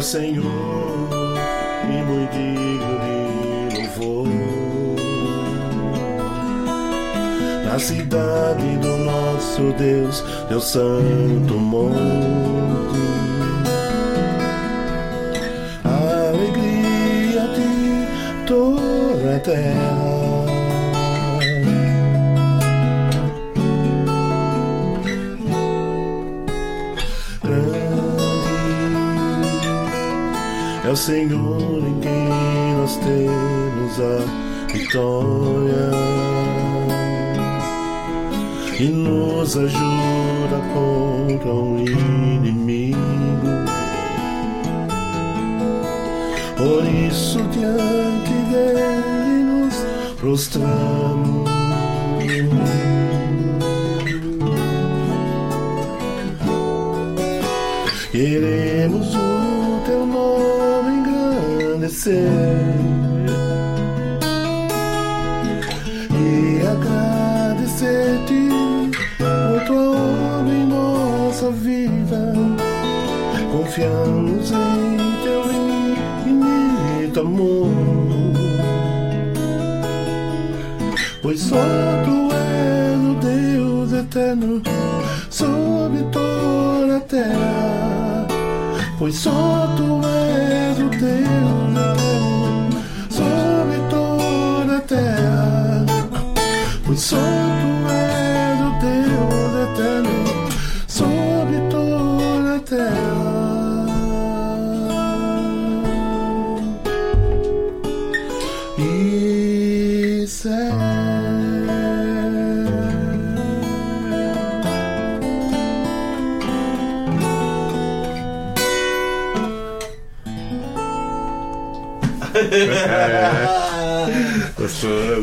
é o Senhor e muito digno de louvor. Na cidade do nosso Deus, Deus Santo monte. A alegria de toda a terra. É o Senhor em quem nós temos a vitória e nos ajuda contra o inimigo. Por isso diante dele nos prostramos. Queremos o e agradecer-te por tua obra em nossa vida. Confiamos em teu infinito amor, pois só tu és o Deus eterno sobre toda a terra. Pois só tu és o Deus Pois só tu és o Deus eterno sobre toda a terra. Isso é.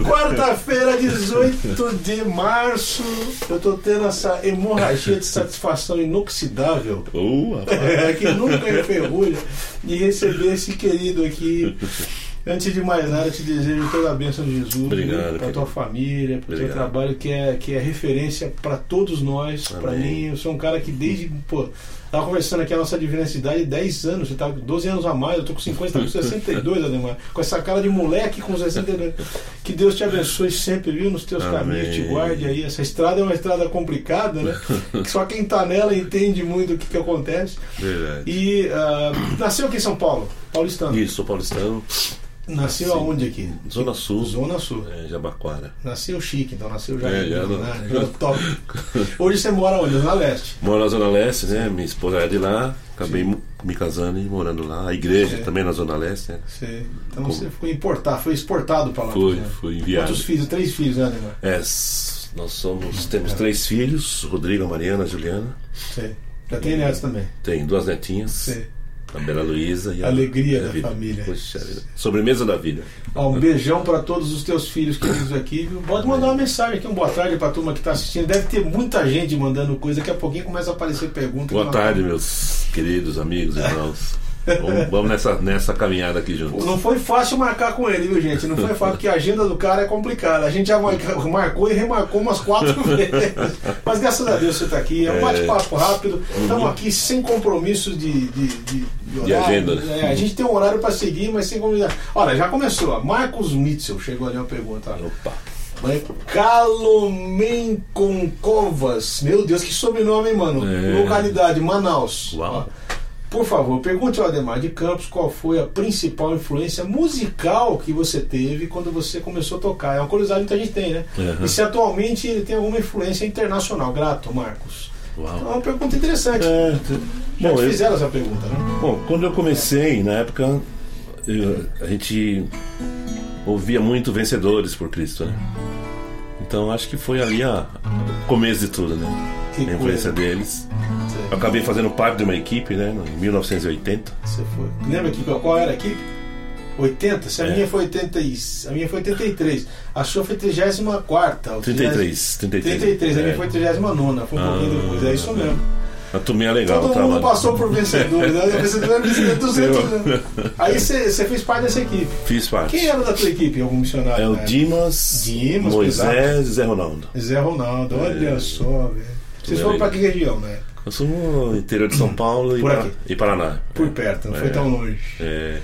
Quarta-feira, 18 de março, eu tô tendo essa hemorragia de satisfação inoxidável, Uh, que nunca enferruja, de receber esse querido aqui. Antes de mais nada, eu te desejo toda a bênção de Jesus para tua família, para o teu trabalho, que é, que é referência para todos nós, para mim. Eu sou um cara que desde. Pô, tava conversando aqui a nossa diversidade 10 anos, você tá com 12 anos a mais, eu tô com 50, tá com 62, Ademar. Com essa cara de moleque com 62. Que Deus te abençoe sempre, viu, nos teus Amém. caminhos, te guarde aí. Essa estrada é uma estrada complicada, né? Só quem tá nela entende muito o que, que acontece. Verdade. E ah, nasceu aqui em São Paulo, paulistano. Isso, sou paulistano, Nasceu Sim. aonde aqui? Zona Sul, Zona Sul. é, Jabaquara. Nasceu chique, então nasceu já, É, já não- né? já top. Hoje você mora onde? Na Leste. Moro na Zona Leste, né? Minha esposa é de lá, acabei Sim. me casando e morando lá. A igreja É. também na Zona Leste, né? Você, então Como? você foi importar, foi exportado para lá. Fui, né? fui enviado. Quantos filhos? Três filhos, né, Ademar? É, nós somos, temos três filhos, Rodrigo, Mariana, Juliana. Sei. Já tem netos também. Tem duas netinhas, Sei. A Bela Luísa e a Alegria e da vida. família. Poxa. Sobremesa da vida. Ó, um beijão para todos os teus filhos queridos aqui. viu? Pode mandar uma mensagem aqui, um boa tarde para a turma que está assistindo. Deve ter muita gente mandando coisa. Daqui a pouquinho começa a aparecer perguntas. Boa tarde, meus queridos amigos, irmãos. Vamos, vamos nessa, nessa caminhada aqui juntos. Não foi fácil marcar com ele, viu, gente? Não foi fácil, porque a agenda do cara é complicada. A gente já marcou e remarcou umas quatro vezes. Mas graças a Deus você está aqui. É um É. bate-papo rápido. Estamos aqui sem compromissos de, de, de, de horário. agenda, né? É, a gente tem um horário para seguir, mas sem compromisso. Olha, já começou. Marcos Mitchell chegou ali uma pergunta. Opa. Mas Calomenconcovas. Meu Deus, que sobrenome, hein, mano? É. Localidade, Manaus. Uau. Ó, Por favor, pergunte ao Ademar de Campos qual foi a principal influência musical que você teve quando você começou a tocar. É uma curiosidade que a gente tem, né? Uhum. E se atualmente ele tem alguma influência internacional. Grato, Marcos. Então, é Uau. uma pergunta interessante. É, Já bom, te eu- fizeram essa pergunta, né? Bom, quando eu comecei, na época, eu- a gente ouvia muito Vencedores por Cristo, né? Então acho que foi ali a, o começo de tudo, né? Que a influência coisa. deles. Eu acabei fazendo parte de uma equipe, né? Em 1980. Você foi. Lembra que, qual era a equipe? 80? Se a É. minha foi 80 e, a minha foi 83. A sua foi 34. ou 33. 33. 33, a minha É. foi 39, foi um pouquinho Ah, depois. É isso mesmo. A turminha é legal. Todo mundo passou por vencedores, né? O vencedor vencedor 200 anos. Aí você fez parte dessa equipe. Fiz parte. Quem era da tua equipe? Algum missionário? É o? Dimas, Dimas, Moisés e Zé Ronaldo. Zé Ronaldo, olha É. só, velho. Vocês foram pra que região, né? Eu sou no interior de São Paulo e, Para- aqui. e Paraná. Por perto, não É. foi tão longe. É,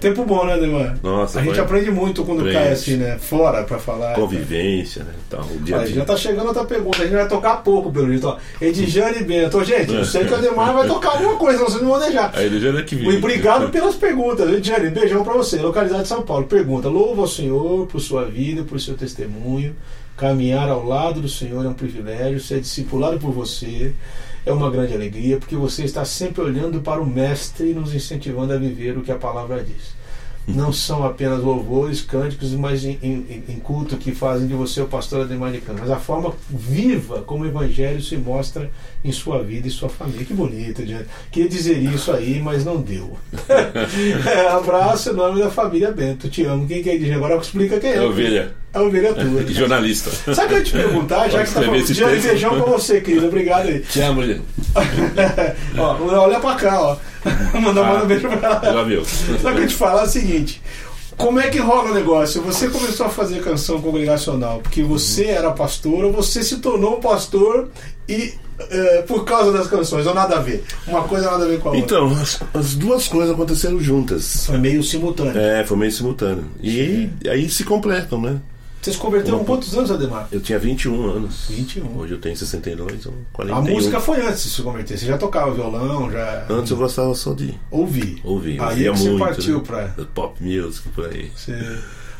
Tempo bom, né, Demar? Nossa, A gente aprende muito quando Aprende. cai assim, né? Fora pra falar. convivência, né? Então, o dia a dia. já tá chegando outra pergunta, a gente vai tocar pouco pelo jeito. Edjane e Bento. Gente, eu sei que o Ademar vai tocar alguma coisa, vocês não vão deixar. Ele já é que E obrigado pelas perguntas. Edjane, beijão pra você. Localidade de São Paulo. Pergunta: Louvo ao Senhor por sua vida, por seu testemunho. Caminhar ao lado do Senhor é um privilégio. Ser discipulado por você é uma grande alegria, porque você está sempre olhando para o Mestre e nos incentivando a viver o que a palavra diz. Não são apenas louvores, cânticos, mas em, em- em culto que fazem de você o pastor Ademar de Campos, mas a forma viva como o Evangelho se mostra em sua vida e sua família. Que bonito, Diante. Queria dizer isso aí, mas não deu. É, abraço em nome da família Bento. Te amo. Quem quer dizer? Agora explica quem é. É ovelha. A ovelha tua. E jornalista. Sabe o que eu ia te perguntar? Já Pode que você tá escrever falando. texto. beijão pra você, querido. Obrigado aí. Te amo, gente. ó, olha pra cá, ó. Manda, manda um beijo pra ela. Já viu. Só que eu te falar é o seguinte: como é que rola o negócio? Você começou a fazer canção congregacional porque você era pastor ou você se tornou pastor e eh, por causa das canções, ou nada a ver? Uma coisa nada a ver com a outra. Então, as, as duas coisas aconteceram juntas. Foi meio simultâneo. É, foi meio simultâneo. E aí se completam, né? Você se converteu Uma- quantos anos, Ademar? Eu tinha 21 anos. 21. Hoje eu tenho 62, então A 41. música foi antes de se converter. Você já tocava violão, já Antes eu gostava só de ouvi. ouvir. Aí ouvia que você muito, partiu né? pra. Pop music, por aí. Você...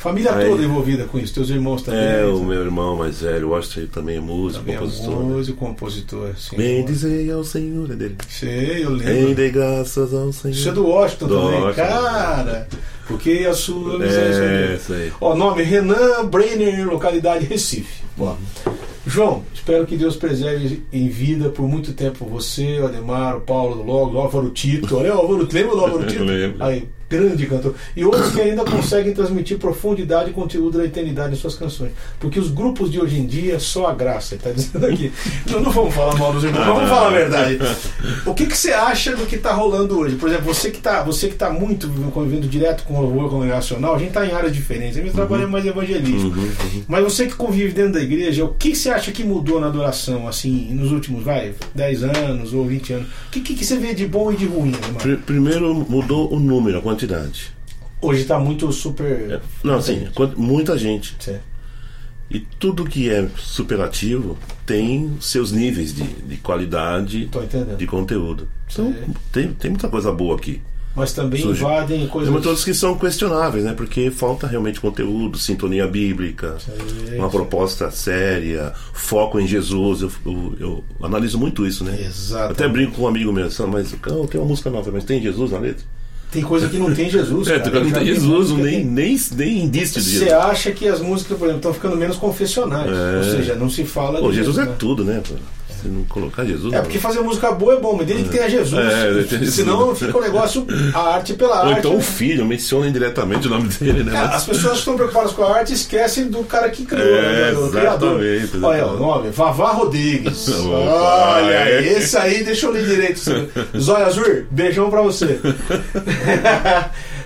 Família Aí- toda envolvida com isso, teus irmãos também. É, o né? meu irmão mais velho, o Washington, também é músico, também é compositor. né? músico, compositor. Sim, Bem dizer ao Senhor é dele. Sei, eu lembro. Rende graças ao Senhor. Isso é do Washington Do também, Washington. cara. Porque a sua É, misericórdia. isso aí. Ó, nome Renan Brenner, localidade Recife. Ó. João, espero que Deus preserve em vida por muito tempo você, o Ademar, o Paulo, o Logo, o Álvaro Tito. Olha o Álvaro, lembra do Álvaro Tito? Lembro. Aí, grande cantor. E outros que ainda conseguem transmitir profundidade e conteúdo da eternidade em suas canções. Porque os grupos de hoje em dia, só a graça, ele tá dizendo aqui. Não, não vamos falar mal dos irmãos, vamos falar a verdade. O que, que você acha do que está rolando hoje? Por exemplo, você que está tá muito convivendo direto com o louvor congregacional, a gente está em áreas diferentes. A gente trabalha mais evangelístico. Uhum, uhum. Mas você que convive dentro da igreja, o que você acha que mudou na adoração, assim, nos últimos, vai, 10 anos ou 20 anos? O que, que, que você vê de bom e de ruim, Primeiro mudou o número, a quantidade. Hoje está muito super. Não, assim, muita gente. Certo. E tudo que é superlativo tem seus níveis de, de qualidade de conteúdo. Então, tem, tem muita coisa boa aqui. Mas também Surge- invadem Tem coisas. outras que são questionáveis, né? Porque falta realmente conteúdo, sintonia bíblica, uma proposta séria, foco em Jesus. Eu, eu- eu analiso muito isso, né? Exato. Até brinco com um amigo meu, "Sam, mas oh, tem uma música nova, mas tem Jesus na letra? Tem coisa que não tem Jesus. É, cara. não tem Jesus, nem, nem, nem indício de Você acha que as músicas, por exemplo, estão ficando menos confessionais. É. Ou seja, não se fala Pô, de Jesus é né? tudo, né? Se não colocar Jesus. É, porque fazer música boa é bom, mas desde que tenha Jesus. É, tem Jesus. Senão fica o negócio, a arte pela Ou arte. então o né? filho, menciona indiretamente o nome dele, né? Cara, Mas- as pessoas que estão preocupadas com a arte esquecem do cara que criou, É, né, do criador. exatamente, Olha, o nome, Vavá Rodrigues. Olha, é. esse aí, deixa eu ler direito. Zóia Azul, beijão pra você.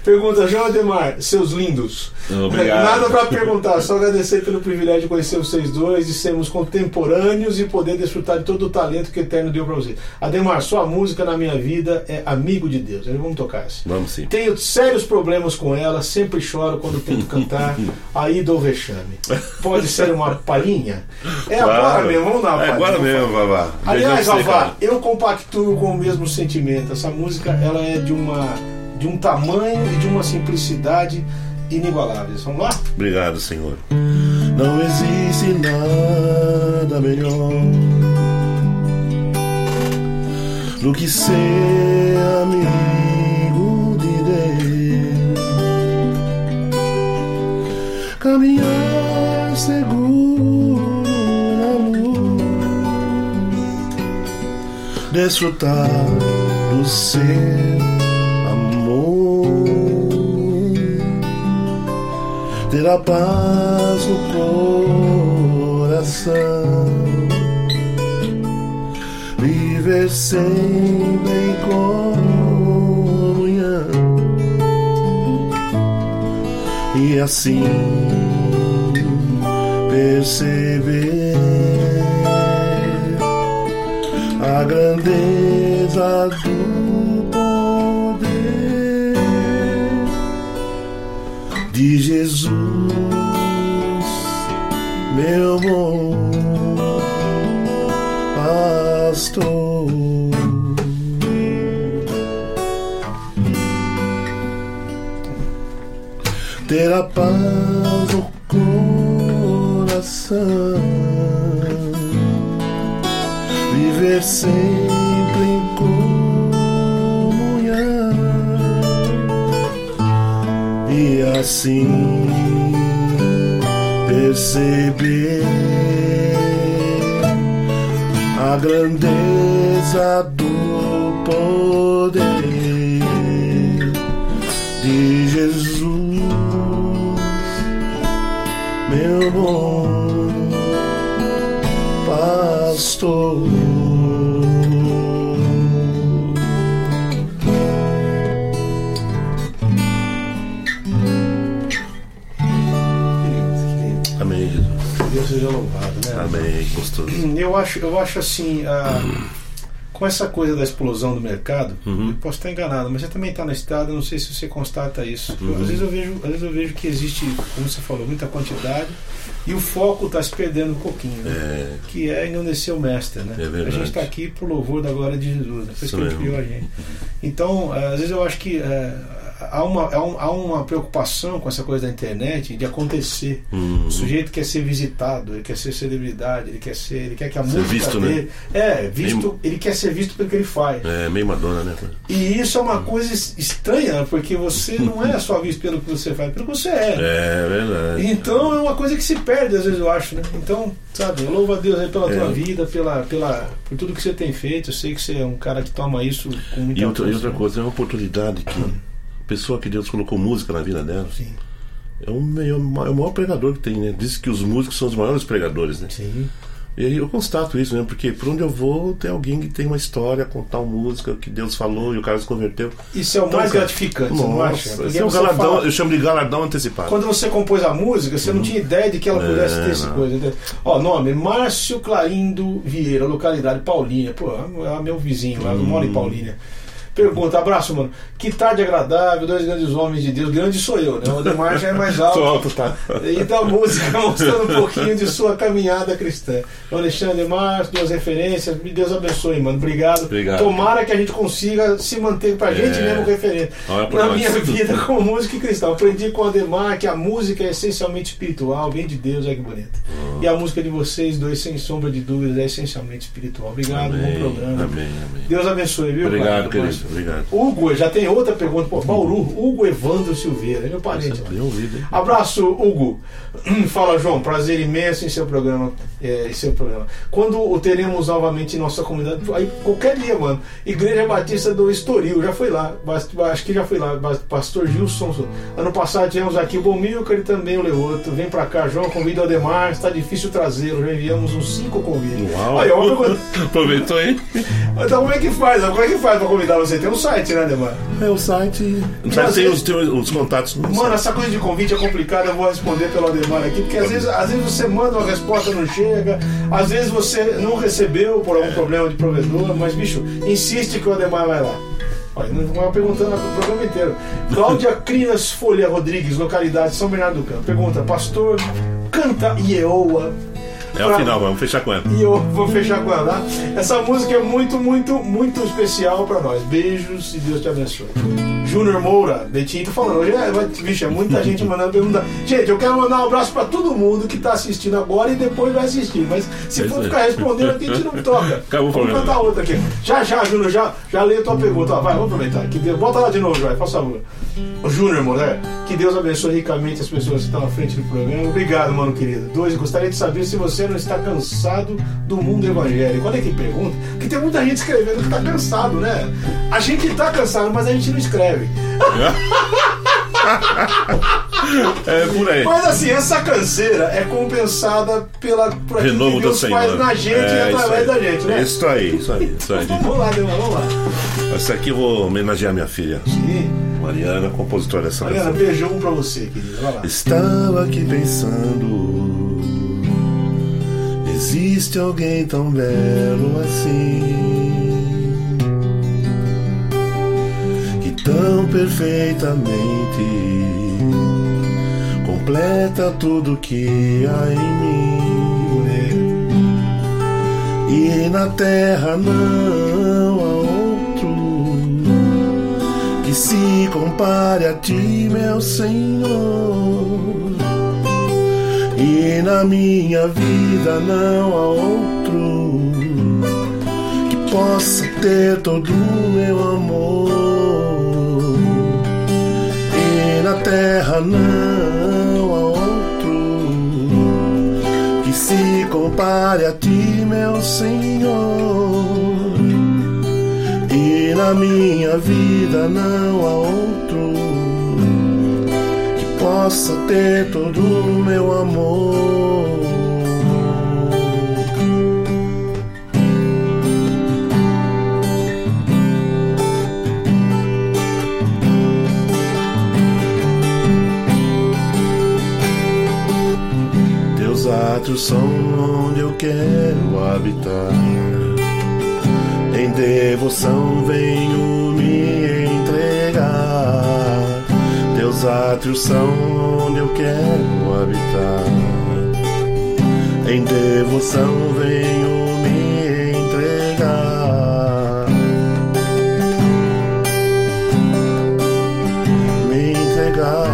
Pergunta, João Ademar, seus lindos. Obrigado. Nada pra perguntar, só agradecer pelo privilégio de conhecer vocês dois, de sermos contemporâneos e poder desfrutar de todo o talento que o Eterno deu pra vocês. Ademar, sua música na minha vida é Amigo de Deus. Vamos tocar essa. Vamos sim. Tenho sérios problemas com ela, sempre choro quando tento cantar, aí dou vexame. Pode ser uma palhinha? É agora Claro. mesmo, vamos dar uma É agora mesmo, Vavá. Aliás, Vavá, eu compactuo com o mesmo sentimento. Essa música ela é de, uma, de um tamanho e de uma simplicidade inigualáveis. Vamos lá? Obrigado, Senhor. Não existe nada melhor do que ser amigo de Deus, caminhar seguro na luz, desfrutar do seu ter a paz no coração, viver sempre em comunhão. E assim perceber a grandeza do poder de Jesus, meu bom pastor. Ter a paz no coração, viver sempre em comunhão e assim perceber a grandeza do poder de Jesus, meu bom pastor. Gostoso. Eu acho, eu acho assim, ah, com essa coisa da explosão do mercado, Uhum. eu posso estar enganado, mas você também está na estrada, não sei se você constata isso. Uhum. às, vezes eu vejo, às vezes eu vejo que existe, como você falou, muita quantidade e o foco está se perdendo um pouquinho. né? É, Que é engrandecer o mestre, né? É a gente está aqui pro louvor da glória de Jesus, né? Por isso Isso que ele criou a gente. Então, eh, às vezes eu acho que eh, há, uma, há, um- uma preocupação com essa coisa da internet de acontecer. hum, O sujeito quer ser visitado, ele quer ser celebridade, ele quer ser, ele quer que a Ser música visto, né? dele, é, visto, ele quer ser visto pelo que ele faz. é meio Madonna, né? E isso é uma coisa es- estranha, porque você não é só visto pelo que você faz, pelo que você é. É verdade. Então é uma coisa que se perde às vezes, eu acho, né? Então, sabe, louva a Deus aí pela É. tua vida, pela, pela, por tudo que você tem feito. Eu sei que você é um cara que toma isso com muita E outra, e força, outra né? coisa, é uma oportunidade que pessoa que Deus colocou música na vida dela Sim, é o, meio- é o maior pregador que tem, né? Diz que os músicos são os maiores pregadores, né? sim. E aí eu constato isso, né? Porque por onde eu vou tem alguém que tem uma história, contar uma música que Deus falou e o cara se converteu. Isso é o Então, mais cara, gratificante, você não acha? Nossa, esse é um galardão, fala- eu chamo de galardão antecipado. Quando você compôs a música, você não tinha ideia de que ela pudesse Uhum. É, ter esse não. coisa. entendeu? Ó, nome: Márcio Clarindo Vieira, localidade Paulínia. Pô, é meu vizinho lá, eu moro em Hum. Paulínia. Pergunta, abraço, mano. Que tarde agradável, dois grandes homens de Deus. Grande sou eu, né? O Ademar já é mais alto. Alto, tá? E da música mostrando um pouquinho de sua caminhada cristã. O Alexandre Márcio, duas referências. Deus abençoe, mano. Obrigado. Obrigado. Tomara que a gente consiga se manter pra gente É. mesmo referente. Por Na minha vida como músico e cristão. Aprendi com o Ademar que a música é essencialmente espiritual, vem de Deus, é que bonito. Ah. E a música de vocês dois, sem sombra de dúvidas, é essencialmente espiritual. Obrigado, Amém, bom programa. amém, amém. Deus abençoe, viu? Obrigado, cara? querido. Obrigado. Hugo, já tem outra pergunta. Pô, Bauru, Hugo Evandro Silveira, é meu parente. Nossa, bem ouvido? Abraço, Hugo. Fala, João. Prazer imenso em seu programa. É, em seu programa. Quando o teremos novamente em nossa comunidade? Aí, qualquer dia, mano. Igreja Batista do Estoril, já foi lá. Acho que já foi lá. Pastor Gilson. Ano passado tivemos aqui o Bomilcar e também o Leoto. Vem pra cá, João. Convida o Ademar. Está difícil trazê-lo. Já enviamos uns cinco convites. Uau! Aí, uma pergunta. Aproveitou, hein? Então, como é que faz? Como é que faz pra convidar você? Tem um site, né, Ademar? É o site. O às site tem vezes- os, tem os contatos. no Mano, site. essa coisa de convite é complicada, eu vou responder pelo Ademar aqui, porque às vezes, às vezes você manda uma resposta não chega, às vezes você não recebeu por algum problema de provedor, mas bicho, insiste que o Ademar vai lá. Olha, não vai perguntando o programa inteiro. Cláudia Crinas Folha Rodrigues, localidade São Bernardo do Campo. Pergunta, pastor, canta Ieoa. É o final, vamos fechar com ela. E eu vou fechar com ela. tá? Essa música é muito, muito, muito especial pra nós. Beijos e Deus te abençoe. Júnior Moura, Betinho, tô falando. Hoje é, bicho, é muita gente mandando pergunta. Gente, eu quero mandar um abraço pra todo mundo que tá assistindo agora e depois vai assistir. Mas se É for aí. ficar respondendo aqui, a gente não toca. Acabou o Vamos cantar outra aqui. Já, já, Júnior, já, já leio a tua pergunta. Ó, vai, vamos aproveitar. Que Deus, bota lá de novo, vai, por favor. Júnior, Moura, que Deus abençoe ricamente as pessoas que estão à frente do programa. Obrigado, mano querido. Dois, gostaria de saber se você não está cansado do mundo evangélico. Olha que pergunta. Porque tem muita gente escrevendo que está cansado, né? A gente está cansado, mas a gente não escreve. É por aí. Mas assim, essa canseira é compensada pela, por aquilo que Deus Senhor. faz na gente É, e através da gente, né? Isso aí, isso aí. Isso aí. Vamos lá, Deus, vamos lá. Essa aqui eu vou homenagear minha filha, Sim. Mariana, compositora dessa Mariana, canção. beijão pra você, querido. Vai lá. Estava aqui pensando. Existe alguém tão belo assim. Tão perfeitamente completa tudo que há em mim. E na terra não há outro que se compare a ti, meu Senhor. E na minha vida não há outro que possa ter todo o meu amor. Na terra não há outro que se compare a ti, meu Senhor. E na minha vida não há outro possa ter todo o meu amor. Teus átrios são onde eu quero habitar. Em devoção venho me entregar. Me entregar.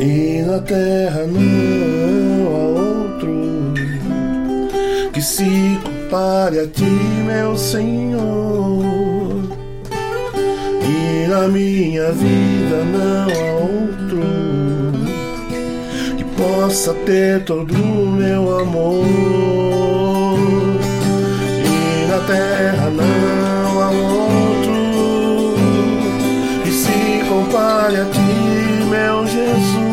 E na terra não há outro que se compare a ti, meu Senhor. Minha vida não há outro que possa ter todo o meu amor. E na terra não há outro que se compare a ti, meu Jesus.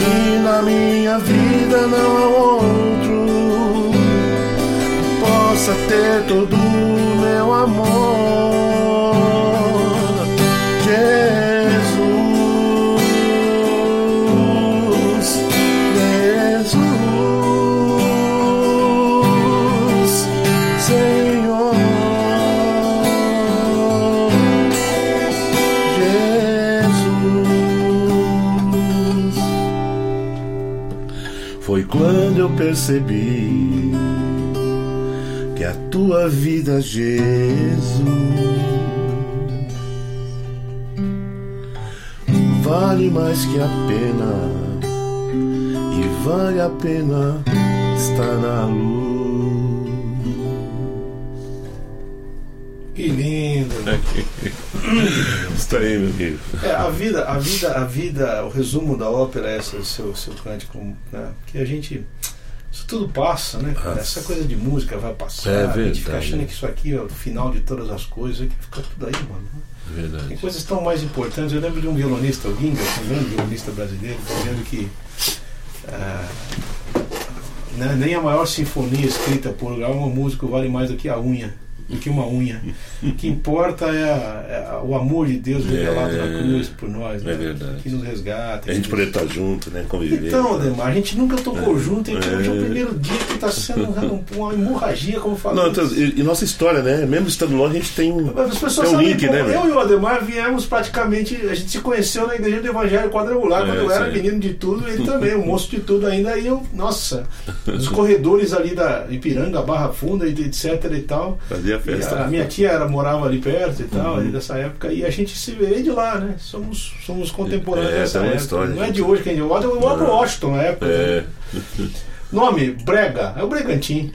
E na minha vida não há outro que possa ter todo percebi que a tua vida, Jesus, vale mais que a pena e vale a pena estar na luz. Que lindo. Está aí, meu querido. É, a vida, a vida, a vida, o resumo da ópera é esse, o seu, seu cântico, né? Que a gente. Tudo passa, né? Cara? Essa coisa de música vai passar. É a gente fica verdade. achando que isso aqui é o final de todas as coisas, que fica tudo aí, mano. Tem Verdade. coisas tão mais importantes. Eu lembro de um violonista, o Ginga, um grande violonista brasileiro, dizendo que ah, né, nem a maior sinfonia escrita por um músico vale mais do que a unha, do que uma unha. O que importa é, a- é o amor de Deus revelado na cruz por nós, né? É verdade. Que nos resgata. A gente poder estar junto, né? Conviver. Então, Ademar, a gente nunca tocou junto, então hoje é o É. primeiro dia que está sendo um- uma hemorragia, como Não, falamos. então, e, e nossa história, né? Mesmo estando longe, a gente tem um. As pessoas Tem um link, como né, eu e o Ademar viemos praticamente. A gente se conheceu na igreja do Evangelho Quadrangular, É, quando eu era menino de tudo, ele também, um moço de tudo ainda. E eu, nossa, os corredores ali da Ipiranga, Barra Funda, etc e tal. Fazia festa. a minha tia era, morava ali perto e tal, Uhum. ali dessa época, e a gente se veio de lá, né? Somos, somos contemporâneos É, dessa uma época. história, Não é de hoje que a gente. Eu amo Não. Washington na época. É. né? Nome, Brega, é o Bregantim.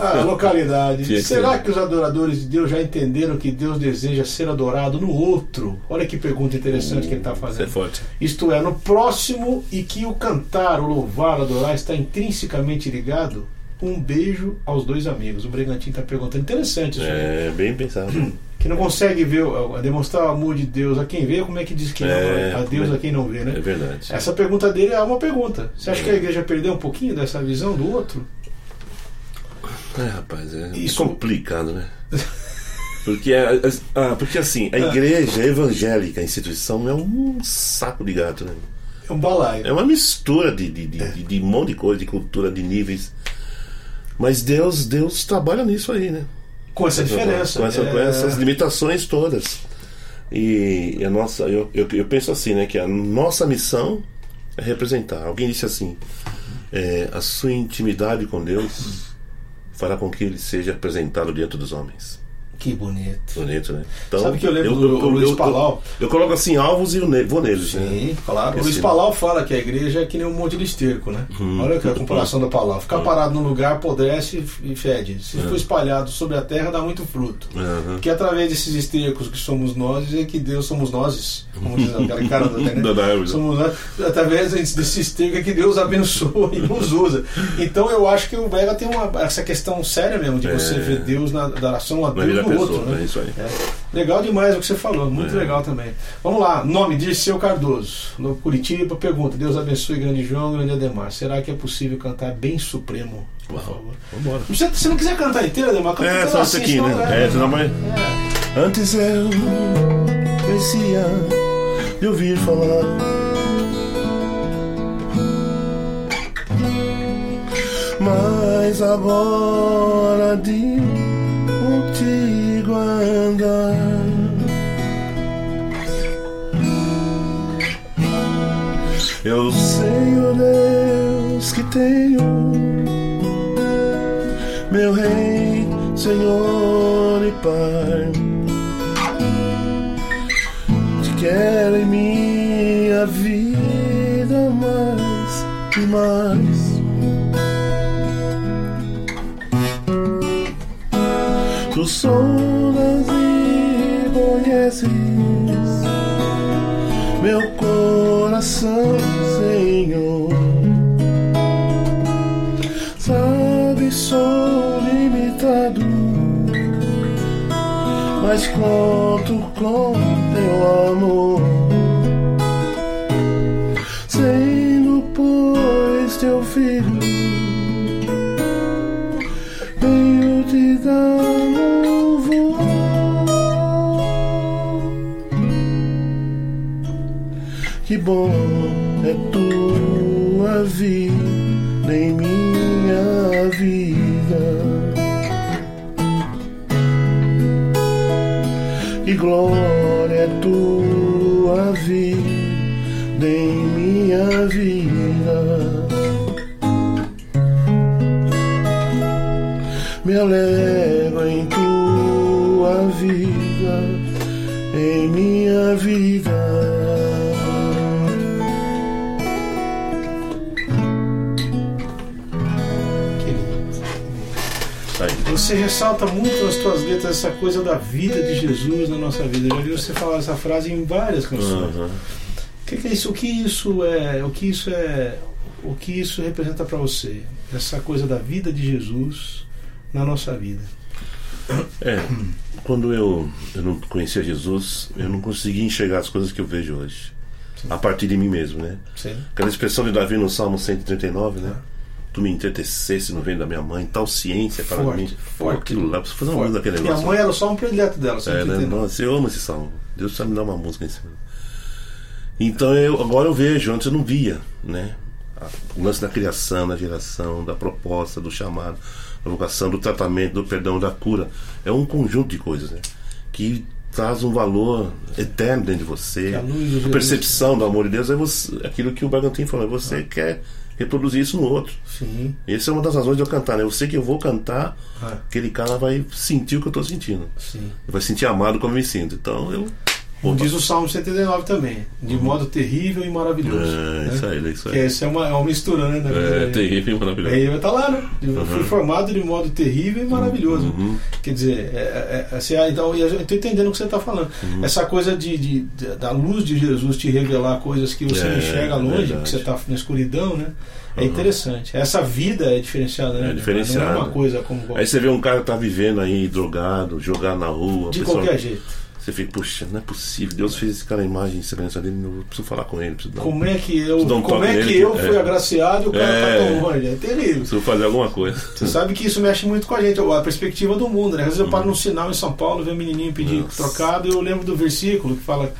Ah. A localidade. Tinha que Será ser. que os adoradores de Deus já entenderam que Deus deseja ser adorado no outro? Olha que pergunta interessante que ele está Isso é fazendo. forte. Isto é, no próximo e que o cantar, o louvar, o adorar está intrinsecamente ligado? Um beijo aos dois amigos. O Bregantim está perguntando. Interessante isso. né? É, bem pensado. Que não consegue ver, demonstrar o amor de Deus a quem vê, como é que diz que não, É, a Deus a quem não vê, né? É verdade. Essa pergunta dele é uma pergunta. Você acha que a igreja perdeu um pouquinho dessa visão do outro? É, rapaz, é Isso- complicado, né? Porque, é- ah, porque assim, a igreja evangélica, a instituição, é um saco de gato, né? É um balaio. É uma mistura de, de, de, de- de um monte de coisa, de cultura, de níveis. Mas Deus, Deus trabalha nisso aí, né? Com essa diferença. Com, essa, é... com essas limitações todas. E a nossa, eu, eu, eu, penso assim, né, que a nossa missão é representar. Alguém disse assim: é, a sua intimidade com Deus fará com que ele seja apresentado diante dos homens. Que bonito. Bonito, né? Então, Sabe que eu lembro eu, do eu, Luiz Palau? Eu, eu, coloco assim alvos e vou neles. Sim, né? claro. O Luiz Palau fala que a igreja é que nem um monte de esterco, né? Hum, Olha a comparação da Palau. Ficar hum. parado num lugar apodrece e fede. Se for espalhado sobre a terra, dá muito fruto. Uhum. Que através desses estercos que somos nós, é que Deus somos nós. Como diz aquele cara da internet. somos nós. Através desse esterco é que Deus abençoa e nos usa. Então eu acho que o Vega tem uma, essa questão séria mesmo de você é. ver Deus na, da oração a Deus no outro. Né? É isso aí. É. Legal demais o que você falou, muito é. legal também. Vamos lá, nome de Seu Cardoso, no Curitiba, pergunta: Deus abençoe grande João, grande Ademar. Será que é possível cantar bem supremo? Por favor. Vambora. Se você não quiser cantar inteira, Ademar, canta É, só isso aqui, né? É, senão vai. É. Antes eu conhecia de ouvir falar. Mas agora de andar. Eu sei, ó Deus, que tenho meu Rei, Senhor e Pai. Te quero em minha vida mais e mais. Tu e conheces meu coração, Senhor. Sabe, sou limitado, mas conto com teu amor. Bom é tua vida Ressalta muito nas suas letras essa coisa da vida de Jesus na nossa vida. Eu já vi você falar essa frase em várias canções. Uhum. O que, que, é isso? O que isso é? O que isso é? O que isso representa para você? Essa coisa da vida de Jesus na nossa vida. É, quando eu, eu não conhecia Jesus, eu não conseguia enxergar as coisas que eu vejo hoje. Sim. A partir de mim mesmo, né? Sim. Aquela expressão de Davi no Salmo 139, né? Ah tu me entretecesse no vento da minha mãe, tal ciência para forte, mim. Forte. Aquilo lá, preciso fazer uma música daquele negócio. Minha mãe era só um predileto dela, é, né? Nossa, eu amo esse salmo. Deus sabe me dar uma música em cima. Então eu, agora eu vejo, antes eu não via, né? O lance da criação, da geração, da proposta, do chamado, da vocação, do tratamento, do perdão, da cura. É um conjunto de coisas, né? Que traz um valor eterno dentro de você. A, a percepção do amor de Deus é você, aquilo que o Bagantin falou, é você ah. quer reproduzir isso no outro. Sim. Essa é uma das razões de eu cantar, né? Eu sei que eu vou cantar, ah. aquele cara vai sentir o que eu estou sentindo. Sim. Vai sentir amado como eu me sinto. Então eu. Como diz o Salmo 79 também, de uhum. modo terrível e maravilhoso. É, né? isso aí, é isso aí. Que essa é uma, é uma mistura, né? É, terrível e maravilhoso. Aí vai tá lá, né? Uhum. Fui formado de modo terrível e maravilhoso. Uhum. Quer dizer, é, é, assim, ah, então, eu estou entendendo o que você está falando. Uhum. Essa coisa de, de, da luz de Jesus te revelar coisas que você é, enxerga longe, verdade. porque você está na escuridão, né? É interessante. Essa vida é diferenciada, né? É diferenciada. Não é uma coisa como. Aí você vê um cara que tá vivendo aí, drogado, jogado na rua. De pessoa... qualquer jeito. Você fica, puxa, não é possível. Deus fez esse cara a imagem e semelhança dele, eu preciso falar com ele. Preciso como é que eu, um como é que eu fui é. agraciado e o cara tá é, tá tão longe? É terrível. Preciso fazer alguma coisa. Você sabe que isso mexe muito com a gente, a perspectiva do mundo, né? Às vezes eu paro uhum. num sinal em São Paulo, vejo um menininho pedir Nossa. trocado e eu lembro do versículo que fala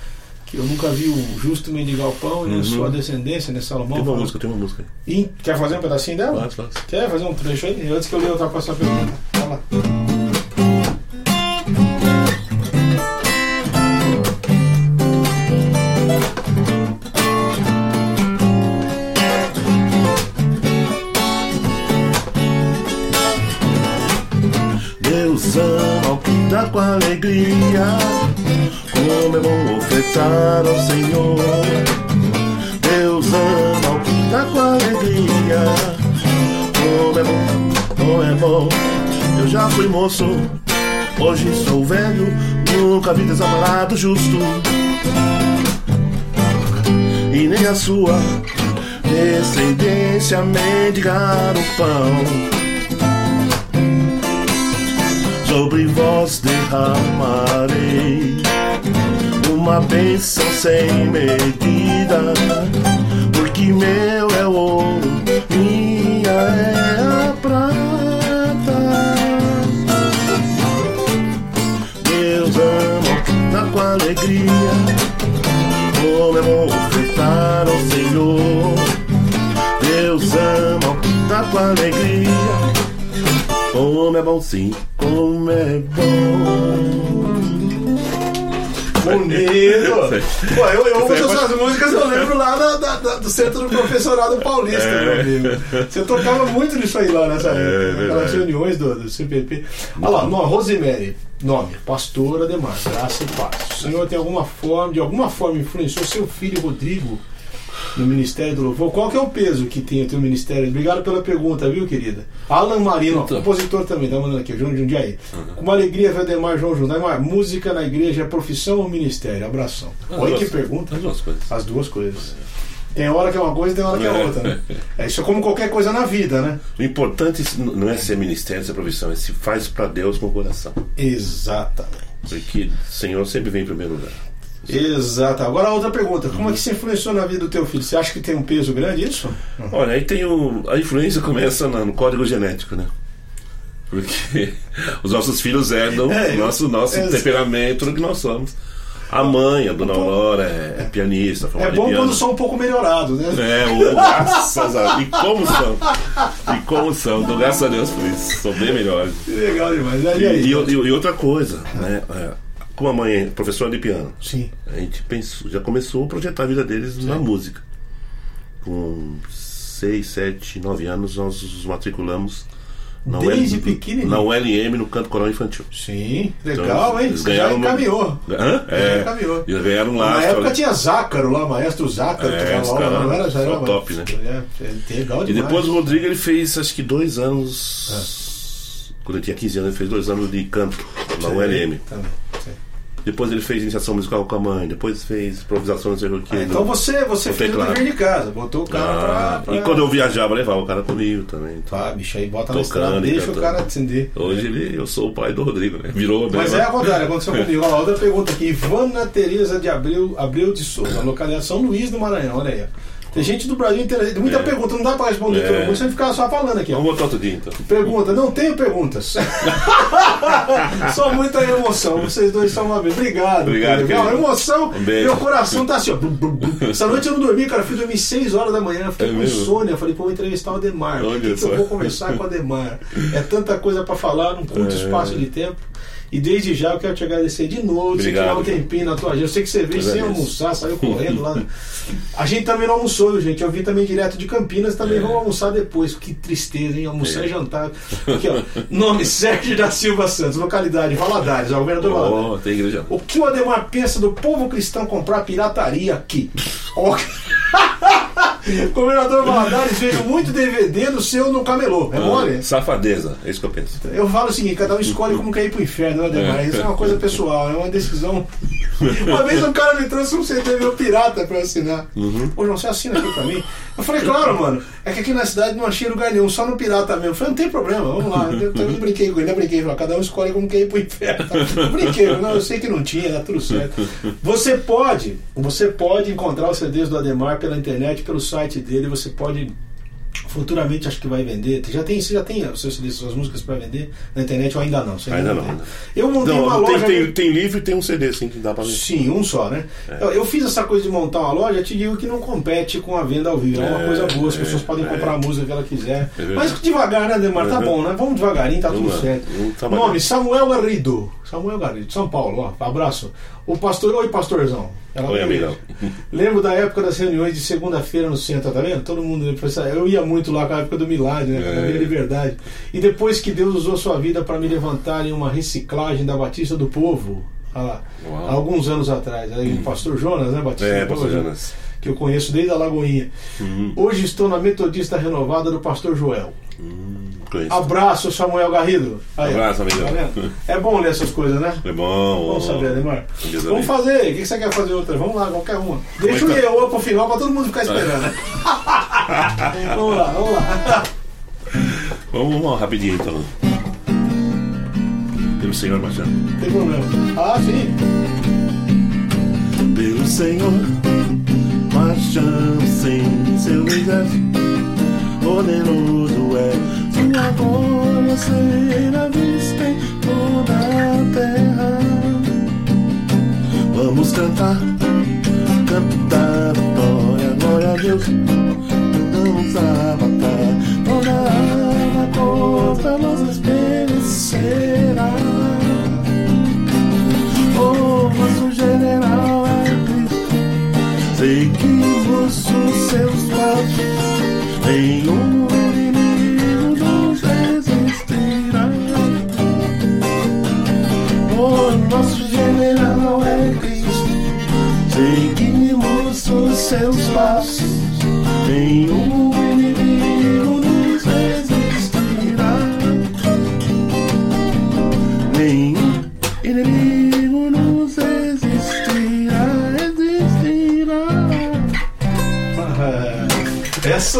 que eu nunca vi o justo mendigar o pão e uhum. sua descendência, né, Salomão? Tem uma fala... música, tem uma música. E, quer fazer um pedacinho dela? Claro, claro. Quer fazer um trecho aí? Antes que eu leia outra passar pergunta. Vai lá. Moço, hoje sou velho. Nunca vi desamparado justo. E nem a sua descendência mendigar o pão sobre vós derramarei uma bênção sem medida, porque meu alegria, como é bom ofertar ao Senhor. Deus ama, dá com alegria. Como é bom sim, como é bom. Bonito! Pô, eu, eu ouço essas músicas, eu lembro lá da, da- da- do centro do professorado paulista, meu amigo. Você tocava muito nisso aí lá nessa naquelas verdade. reuniões do, do CPP. Olha lá, nome, Rosemary, nome, pastora Ademar, graça e paz. O senhor tem alguma forma, de alguma forma influenciou seu filho Rodrigo no Ministério do Louvor? Qual que é o peso que tem o teu ministério? Obrigado pela pergunta, viu, querida? Alan Marino, ó, Então. compositor também, tá mandando aqui, João Jundiaí. Com uma alegria, Valdemar João Jundiaí. Mas Música na igreja é profissão ou ministério? Abração. As Olha que duas- pergunta. As duas coisas. As duas coisas. Tem hora que é uma coisa e tem hora que é É. outra, né? É isso é como qualquer coisa na vida, né? O importante não é ser ministério, ser profissão, é se faz para Deus com o coração. Exatamente. Porque o Senhor sempre vem em primeiro lugar. Exato. Agora outra pergunta. Como é que isso influenciou na vida do teu filho? Você acha que tem um peso grande isso? Olha, aí tem o. A influência começa no código genético, né? Porque os nossos filhos herdam É, o nosso, nosso é- temperamento do que nós somos. A mãe, a dona Aurora, é, é pianista, É bom quando são um pouco melhorados, né? É, o, graças a E como são? E como são? Então, graças a Deus por isso. São bem melhores. Que legal demais. E E, e- e outra coisa, né? é, como a mãe é professora de piano, Sim. a gente pensou, já começou a projetar a vida deles na música. Com 6, 7, 9 anos nós os matriculamos na Desde UL pequenininho? na ULM no canto coral infantil. Sim. Então, Legal, hein? eles já ganharam no- encaminhou. Hã? Já É, encaminhou. eles ganharam um Na época ali. tinha Zácaro lá, maestro Zácaro, É, que os lá, não era? Já era top, né? É, é legal E demais. depois o Rodrigo ele fez acho que dois É. anos. Quando ele tinha 15 anos, ele fez dois anos de canto na Sim, ULM. Também. sim. Depois ele fez iniciação musical com a mãe, depois fez improvisação no Serroquim. Ah, então você, você fez o dever de casa, botou o cara pra, pra. E quando eu viajava, levava o cara comigo também. Então, Tá, bicho, aí bota na Tocando estrada, e deixa o cantando. cara acender. Hoje ele, eu sou o pai do Rodrigo, né? Virou, Mas né? é ao contrário, aconteceu comigo. Olha lá, outra pergunta aqui. Ivana Tereza de Abreu, Abreu de Souza, localização Luís do Maranhão, olha aí. Tem gente do Brasil inteiro. Muita É. pergunta, não dá pra responder É. todo mundo, você ficar só falando aqui. Vamos botar outro dia então. Pergunta, não tenho perguntas. Só muita emoção. Vocês dois são uma vez. Obrigado. Obrigado, querido. emoção. Um. Meu coração tá assim, ó. Essa noite eu não dormi, cara. Fui dormir 6 horas da manhã. Fiquei É com mesmo? insônia. Falei, pô, vou entrevistar o Ademar. O Olha que, que só. eu vou conversar com o Ademar? É tanta coisa pra falar num curto É. espaço de tempo. E desde já eu quero te agradecer de novo, de tirar um tempinho na tua agenda. Eu sei que você veio Eu sem almoçar, saiu correndo lá. A gente também não almoçou, gente. Eu vim também direto de Campinas, também É. vamos almoçar depois. Que tristeza, hein? Almoçar e jantar. Aqui, ó. Nome Sérgio da Silva Santos, localidade Valadares, ó, governador Valadares. Oh, tem igreja. O que o Ademar pensa do povo cristão comprar pirataria aqui? Ó. Governador Valadares vejo muito DVD do seu no camelô. É mole? Safadeza, é isso que eu penso. Eu falo o seguinte, cada um escolhe como quer ir pro inferno, né, Ademar? Isso é uma coisa pessoal, é uma decisão. Uma vez um cara me trouxe um CD meu pirata pra assinar. Pô, João, você assina aqui pra mim? Eu falei, claro, mano. É que aqui na cidade não achei lugar nenhum, só no pirata mesmo. Eu falei, não tem problema, vamos lá. Eu, eu brinquei com ele, eu brinquei, falei, cada um escolhe como quer ir pro inferno. Eu brinquei, não, eu sei que não tinha, tá tudo certo. Você pode, você pode encontrar os CDs do Ademar pela internet, pelo site dele, você pode futuramente acho que vai vender. Já tem, você já tem seus CDs, suas músicas para vender na internet ou ainda não? Ainda não. Eu montei uma Não, tem, loja. tem, tem livro e tem um CD assim que dá pra ver. Sim, um só, né? Eu, eu fiz essa coisa de montar uma loja, te digo que não compete com a venda ao vivo. É uma É, coisa boa, as é, pessoas podem é. comprar a música que ela quiser. É. Mas devagar, né, Demar? Tá bom, né? Vamos devagarinho, tá tudo lá. certo. Nome, Samuel Garrido. Samuel Garrido, São Paulo, ó. Abraço. O pastor. Oi, pastorzão. Ela Oi, amigão. Lembro da época das reuniões de segunda-feira no centro, tá vendo? Todo mundo. Eu ia muito lá com a época do milagre, né? Com a É. minha liberdade. E depois que Deus usou sua vida para me levantar em uma reciclagem da Batista do Povo, há, há alguns anos atrás. Aí, o pastor Jonas, né? Batista É, pastor? Jonas. Que eu conheço desde a Lagoinha. Uhum. Hoje estou na Metodista Renovada do pastor Joel. Hum. Abraço, Samuel Garrido. Aí. Abraço, amigão. Tá? É bom ler essas coisas, né? É bom. Vamos saber. Deus Vamos fazer. O que você quer fazer outra? Vamos lá, qualquer uma. Deixa o eu pro final pra todo mundo ficar esperando. vamos lá, vamos lá. Vamos, vamos rapidinho então. Pelo Senhor, Marcelo. Tem problema. Ah, sim. Pelo Senhor, marchamos sem seu exército. Poderoso é sua glória será vista em toda a terra. Vamos cantar, cantar glória, glória a Deus. Vamos a batalha, toda alma contra nós perecerá. Oh, general é Cristo. Seguimos os seus passos. Nenhum inimigo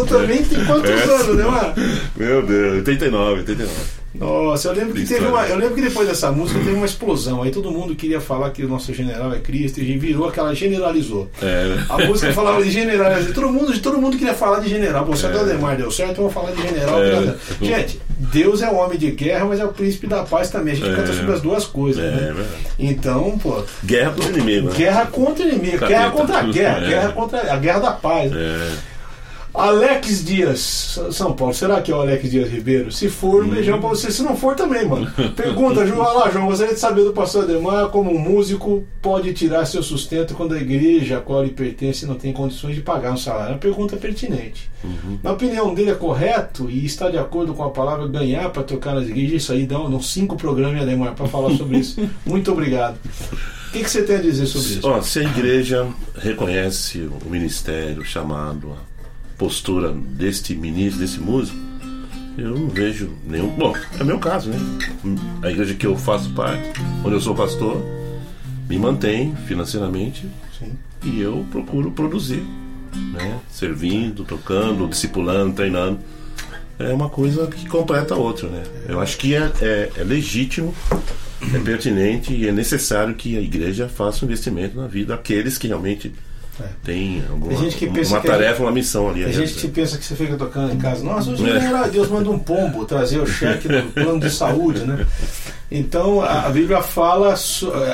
também tem quantos Essa. anos, né, mano? Meu Deus, 89, 89. Nossa, eu lembro que Que teve uma. Eu lembro que depois dessa música teve uma explosão. Aí todo mundo queria falar que o nosso general é Cristo e virou aquela generalizou. É, A música falava de general, todo mundo, todo mundo queria falar de general. Pô, se É. o Ademar deu certo, eu vou falar de general. É. Gente, Deus é o homem de guerra, mas é o príncipe da paz também. A gente É. canta sobre as duas coisas, É, né? verdade. Então, pô, Guerra contra o inimigo, né? guerra contra o inimigo, guerra contra a guerra, É. guerra contra a guerra da paz. É. Alex Dias, São Paulo, será que é o Alex Dias Ribeiro? Se for, um beijão pra você. Se não for, também, mano. Pergunta, João, olha lá, João, gostaria de saber do pastor Ademar como um músico pode tirar seu sustento quando a igreja a qual ele pertence não tem condições de pagar um salário. É uma pergunta pertinente. Na opinião dele é correto e está de acordo com a palavra ganhar para tocar nas igrejas. Isso aí dá uns cinco programas, Ademar, para falar sobre isso. Muito obrigado. O que, que você tem a dizer sobre isso? Ó, se a igreja reconhece o ministério, o chamado, a postura deste ministro, desse músico, eu não vejo nenhum. Bom, é meu caso, né? A igreja que eu faço parte, onde eu sou pastor, me mantém financeiramente Sim. e eu procuro produzir, né? Servindo, tocando, discipulando, treinando. É uma coisa que completa a outra, né? Eu acho que é, é- é legítimo, é pertinente e é necessário que a igreja faça um investimento na vida daqueles que realmente É. têm alguma, Tem gente que pensa uma que a tarefa, uma missão ali. Tem né? gente que pensa que você fica tocando em casa. Nossa, o general, Deus manda um pombo trazer o cheque do plano de saúde, né? Então a, Bíblia fala.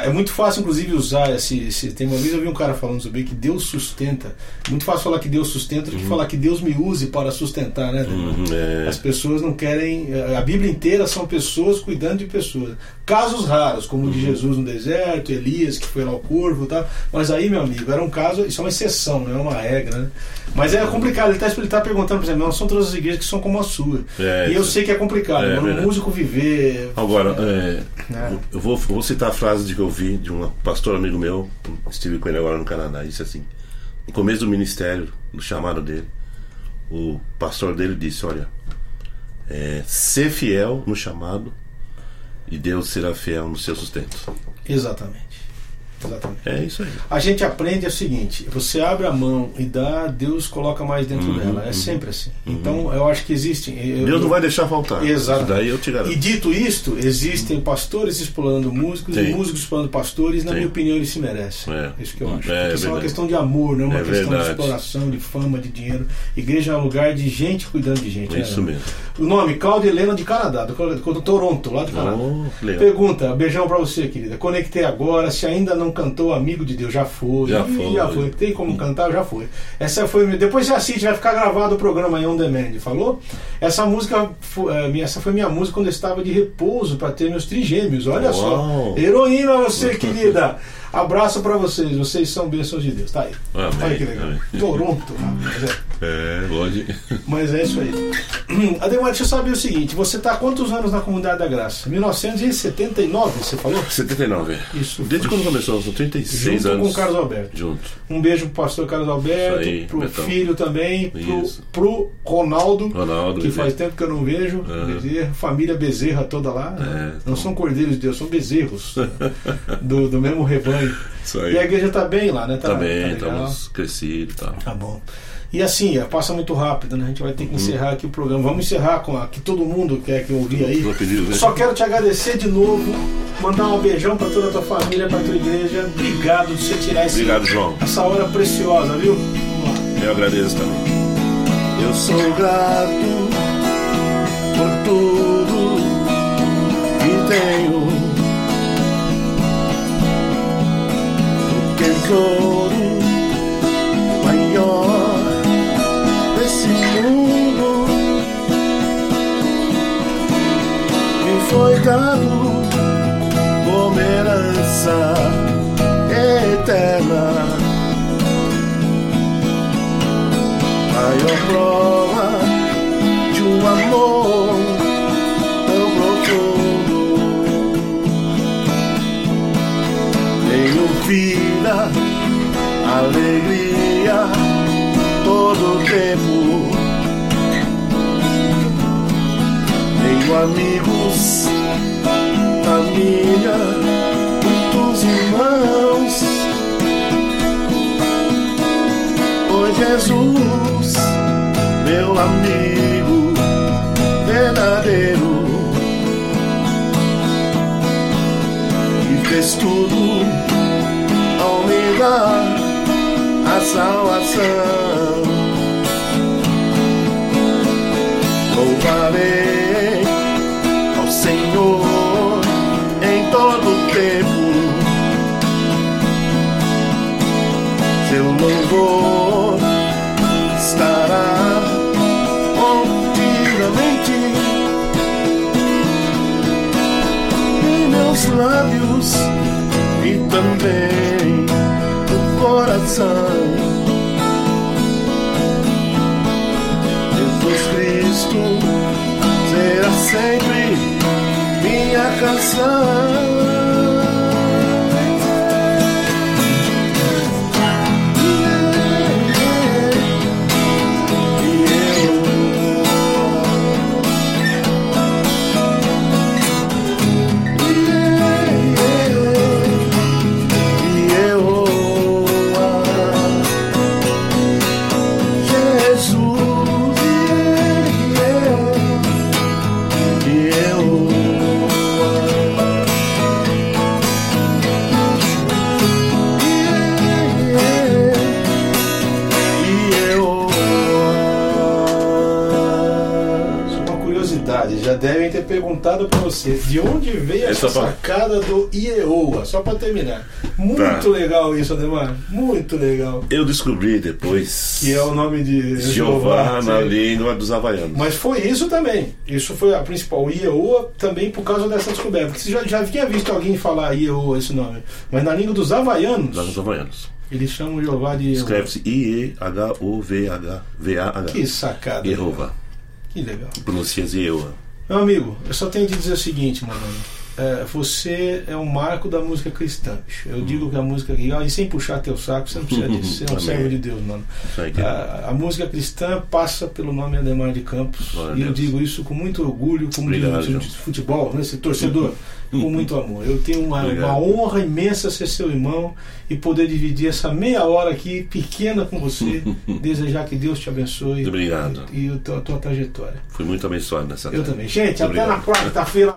É muito fácil, inclusive, usar esse, esse. Tem uma vez eu vi um cara falando sobre que Deus sustenta. Muito fácil falar que Deus sustenta do que falar que Deus me use para sustentar, né? Uhum, é. As pessoas não querem. A Bíblia inteira são pessoas cuidando de pessoas. Casos raros, como o Uhum. de Jesus no deserto, Elias, que foi lá ao corvo e tal. Mas aí, meu amigo, era um caso. Isso é uma exceção, não é uma regra, né? Mas é complicado. Ele está perguntando, por exemplo, não são todas as igrejas que são como a sua. É, e eu sei que é complicado. É, um músico viver. Agora, é, né? eu vou, vou citar a frase que eu vi de um pastor amigo meu, estive com ele agora no Canadá, disse assim, no começo do ministério, do chamado dele, o pastor dele disse, olha, é, ser fiel no chamado e Deus será fiel no seu sustento. Exatamente. Exatamente. É isso aí. A gente aprende o seguinte: você abre a mão e dá, Deus coloca mais dentro Uhum, dela. É sempre assim. Então, eu acho que existem. eu- Deus não vai deixar faltar. Exato. Daí eu te E dito isto, existem pastores explorando músicos e Sim. músicos explorando pastores, na Sim. minha opinião, eles se merecem. É. Isso que eu acho. É, Porque é isso é uma verdade. questão de amor, não é uma É questão de verdade. exploração, de fama, de dinheiro. Igreja é um lugar de gente cuidando de gente. É né? isso mesmo. O nome, Cláudia Helena de Canadá, do, do Toronto, lá do Canadá. Oh. Pergunta, beijão pra você, querida. Conectei agora. Se ainda não cantou Amigo de Deus, já foi. Já foi. Já foi. Tem como cantar? Já foi. Essa foi. Depois você assiste, vai ficar gravado o programa aí on demand. Falou? Essa música, eh, essa foi minha música quando eu estava de repouso para ter meus trigêmeos. Olha Uau. só. Heroína você, querida. Abraço pra vocês, vocês são bênçãos de Deus. Tá aí. Amém, Olha que legal. amém. Toronto, rapaz. É. É, longe. Mas é isso aí. Ademar, deixa eu saber o seguinte: você está há quantos anos na Comunidade da Graça? 1979, você falou? 79. Isso. Desde quando começou? São 36 Junto anos. com o Carlos Alberto. Junto. Um beijo pro pastor Carlos Alberto, Isso aí, pro Betão. filho também, pro, Isso. pro Ronaldo, Ronaldo. que faz Bezerra. tempo que eu não vejo. Aham. Bezerra, família Bezerra toda lá. É, não então. são cordeiros de Deus, são bezerros do, do mesmo rebanho. Isso E a aí. igreja tá bem lá, né? Tá, Tá bem, tá estamos crescidos e tal. Tá bom. E assim, é, passa muito rápido, né? A gente vai Uhum. ter que encerrar aqui o programa. Vamos encerrar com a que todo mundo quer que eu ouvir aí. Né? Só quero te agradecer de novo, mandar um beijão pra toda a tua família, pra tua igreja. Obrigado de você tirar esse, Obrigado, João. essa hora preciosa, viu? Vamos lá. Eu agradeço também. Eu sou grato por tudo que tenho. Tesouro maior desse mundo me foi dado como herança eterna. maior prova de um amor tão profundo. Vida, alegria, todo tempo. Tenho amigos, família, muitos irmãos. Oi Jesus, meu amigo verdadeiro, fez tudo a salvação. Louvarei ao Senhor em todo tempo. seu louvor estará continuamente em meus lábios sempre minha canção. Perguntado pra você de onde veio essa sacada do Ieoa, só pra terminar. Muito Tá. legal isso, Ademar. Muito legal. Eu descobri depois Que é o nome de Jeová na língua dos havaianos. Mas foi isso também. Isso foi a principal. Ieoa também por causa dessa descoberta. Porque você já, já tinha visto alguém falar Ieoa, esse nome. Mas na língua dos havaianos, Lá nos havaianos. eles chamam Jeová de. Escreve-se I-E-H-O-V-H-V-A-H. Que sacada. Jeová. Que legal. Pronuncia-se Jeová. Meu amigo, eu só tenho de dizer o seguinte, mano. É, você é um marco da música cristã. Eu digo que a música e sem puxar teu saco, você não precisa disso. Você é um Amém. servo de Deus, mano. A, a música cristã passa pelo nome Ademar de Campos. Glória e eu digo isso com muito orgulho, como Obrigado, de futebol, né, esse torcedor, com muito amor. Eu tenho uma, uma honra imensa ser seu irmão e poder dividir essa meia hora aqui, pequena com você. desejar que Deus te abençoe Obrigado. e, e a tua, a tua trajetória. Fui muito abençoado nessa Eu tarde. também. Gente, até Obrigado. na quarta-feira.